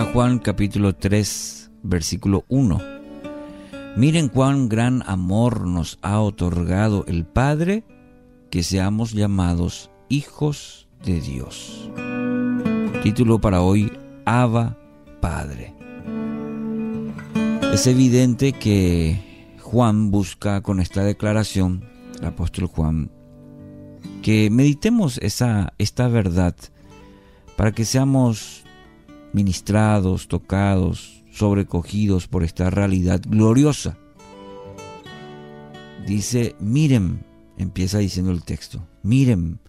Juan capítulo 3 versículo 1. Miren cuán gran amor nos ha otorgado el Padre que seamos llamados hijos de Dios. Título para hoy, Abba Padre. Es evidente que Juan busca con esta declaración, el apóstol Juan, que meditemos esa, esta verdad para que seamos ministrados, tocados, sobrecogidos por esta realidad gloriosa. Dice, miren, empieza diciendo el texto, miren,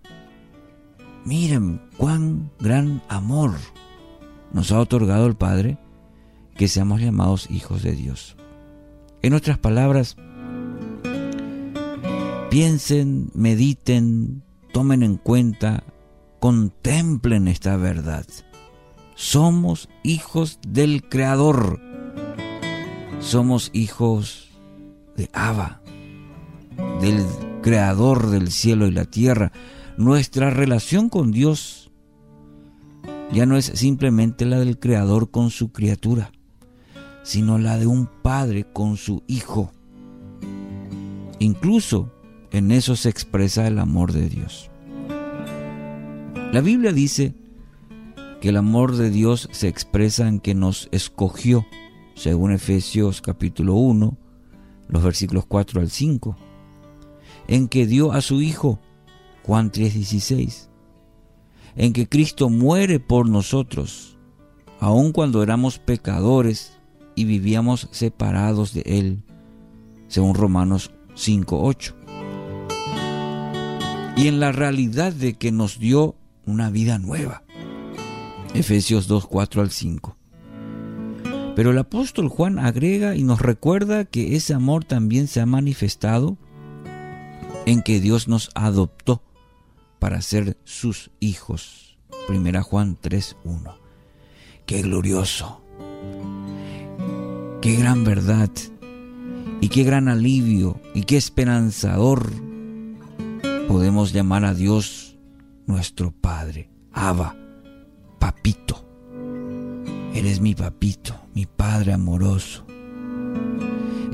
miren cuán gran amor nos ha otorgado el Padre que seamos llamados hijos de Dios. En otras palabras, piensen, mediten, tomen en cuenta, contemplen esta verdad. Somos hijos del Creador. Somos hijos de Abba, del Creador del cielo y la tierra. Nuestra relación con Dios ya no es simplemente la del Creador con su criatura, sino la de un padre con su hijo. Incluso en eso se expresa el amor de Dios. La Biblia dice que el amor de Dios se expresa en que nos escogió, según Efesios capítulo 1, los versículos 4 al 5, en que dio a su Hijo, Juan 3:16, en que Cristo muere por nosotros, aun cuando éramos pecadores y vivíamos separados de Él, según Romanos 5:8. Y en la realidad de que nos dio una vida nueva Efesios 2, 4 al 5. Pero el apóstol Juan agrega y nos recuerda que ese amor también se ha manifestado en que Dios nos adoptó para ser sus hijos. Primera Juan 3, 1. Qué glorioso. Qué gran verdad. Y qué gran alivio y qué esperanzador podemos llamar a Dios nuestro Padre. Abba papito. Eres mi papito, mi padre amoroso.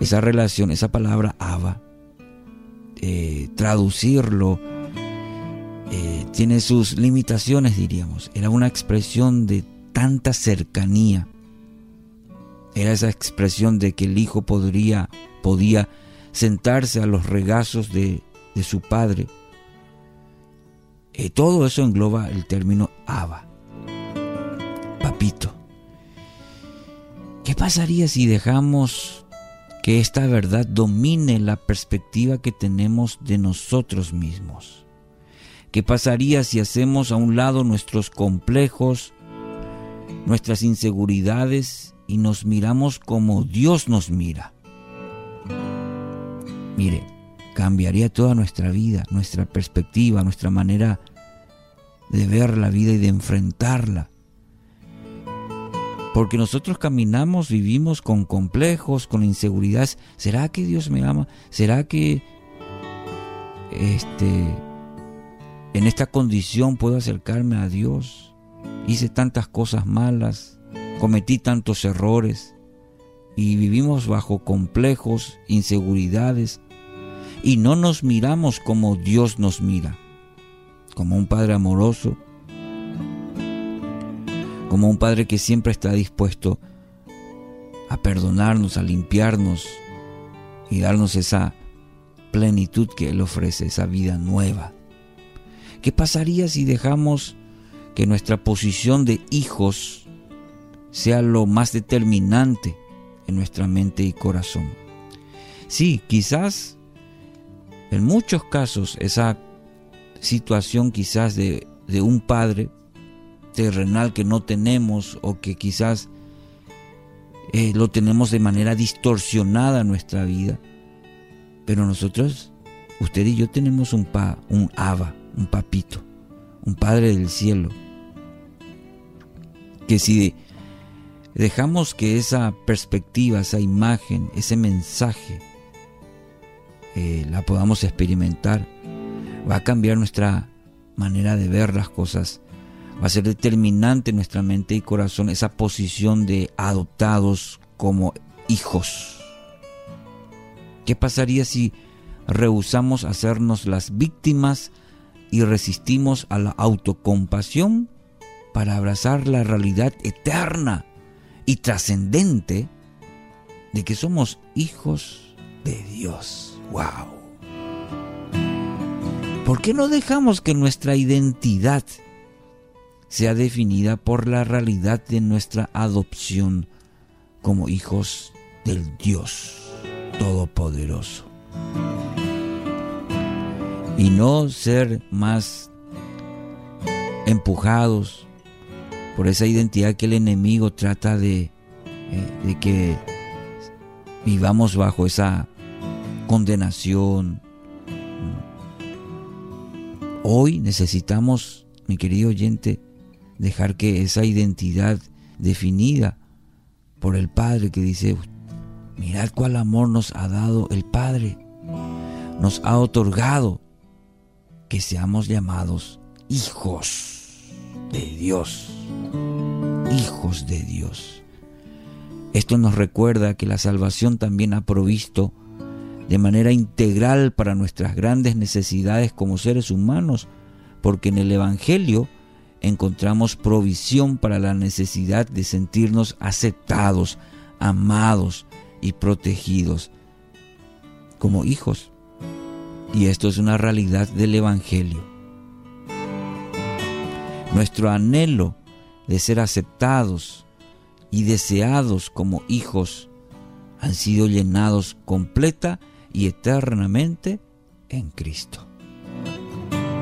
Esa relación, esa palabra Abba, eh, traducirlo eh, tiene sus limitaciones, diríamos. Era una expresión de tanta cercanía. Era esa expresión de que el hijo podría, podía sentarse a los regazos de, su padre. Eh, todo eso engloba el término Abba papito. ¿Qué pasaría si dejamos que esta verdad domine la perspectiva que tenemos de nosotros mismos? ¿Qué pasaría si hacemos a un lado nuestros complejos, nuestras inseguridades y nos miramos como Dios nos mira? Mire, cambiaría toda nuestra vida, nuestra perspectiva, nuestra manera de ver la vida y de enfrentarla. Porque nosotros caminamos, vivimos con complejos, con inseguridades. ¿Será que Dios me ama? ¿Será que este en esta condición puedo acercarme a Dios? Hice tantas cosas malas, cometí tantos errores y vivimos bajo complejos, inseguridades y no nos miramos como Dios nos mira, como un Padre amoroso como un Padre que siempre está dispuesto a perdonarnos, a limpiarnos y darnos esa plenitud que Él ofrece, esa vida nueva. ¿Qué pasaría si dejamos que nuestra posición de hijos sea lo más determinante en nuestra mente y corazón? Sí, quizás en muchos casos esa situación quizás de, de un padre terrenal que no tenemos o que quizás eh, lo tenemos de manera distorsionada en nuestra vida. Pero nosotros, usted y yo tenemos un pa, un aba, un papito, un padre del cielo. Que si dejamos que esa perspectiva, esa imagen, ese mensaje, eh, la podamos experimentar, va a cambiar nuestra manera de ver las cosas Va a ser determinante en nuestra mente y corazón esa posición de adoptados como hijos. ¿Qué pasaría si rehusamos hacernos las víctimas y resistimos a la autocompasión para abrazar la realidad eterna y trascendente de que somos hijos de Dios. ¡Wow! ¿Por qué no dejamos que nuestra identidad sea definida por la realidad de nuestra adopción como hijos del Dios Todopoderoso? Y no ser más empujados por esa identidad que el enemigo trata de, eh, que vivamos bajo esa condenación. Hoy necesitamos, mi querido oyente, dejar que esa identidad definida por el Padre que dice, mirad cuál amor nos ha dado el Padre, nos ha otorgado que seamos llamados hijos de Dios, hijos de Dios. Esto nos recuerda que la salvación también ha provisto de manera integral para nuestras grandes necesidades como seres humanos, porque en el Evangelio encontramos provisión para la necesidad de sentirnos aceptados, amados y protegidos como hijos. Y esto es una realidad del Evangelio. Nuestro anhelo de ser aceptados, y deseados como hijos han sido llenados completa y eternamente en Cristo.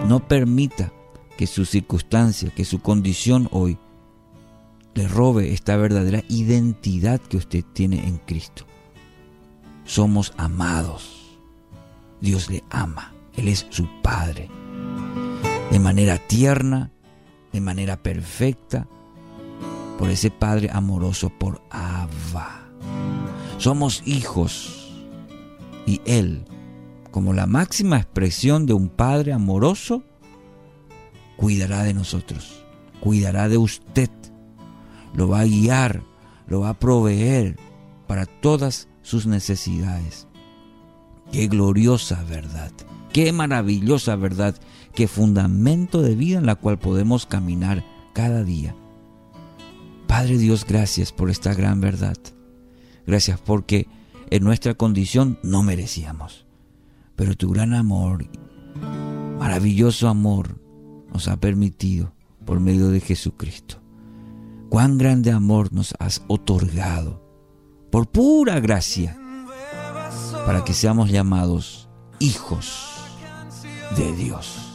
No permita que su circunstancia, que su condición hoy le robe esta verdadera identidad que usted tiene en Cristo. Somos amados. Dios le ama. Él es su Padre. De manera tierna, de manera perfecta, por ese Padre amoroso, por Abba. Somos hijos y Él, como la máxima expresión de un Padre amoroso, cuidará de nosotros, cuidará de usted, lo va a guiar, lo va a proveer para todas sus necesidades. Qué gloriosa verdad, qué maravillosa verdad, qué fundamento de vida en la cual podemos caminar cada día. Padre Dios, gracias por esta gran verdad. Gracias porque en nuestra condición no merecíamos. Pero tu gran amor, maravilloso amor, nos ha permitido por medio de Jesucristo. Cuán grande amor nos has otorgado por pura gracia para que seamos llamados hijos de Dios.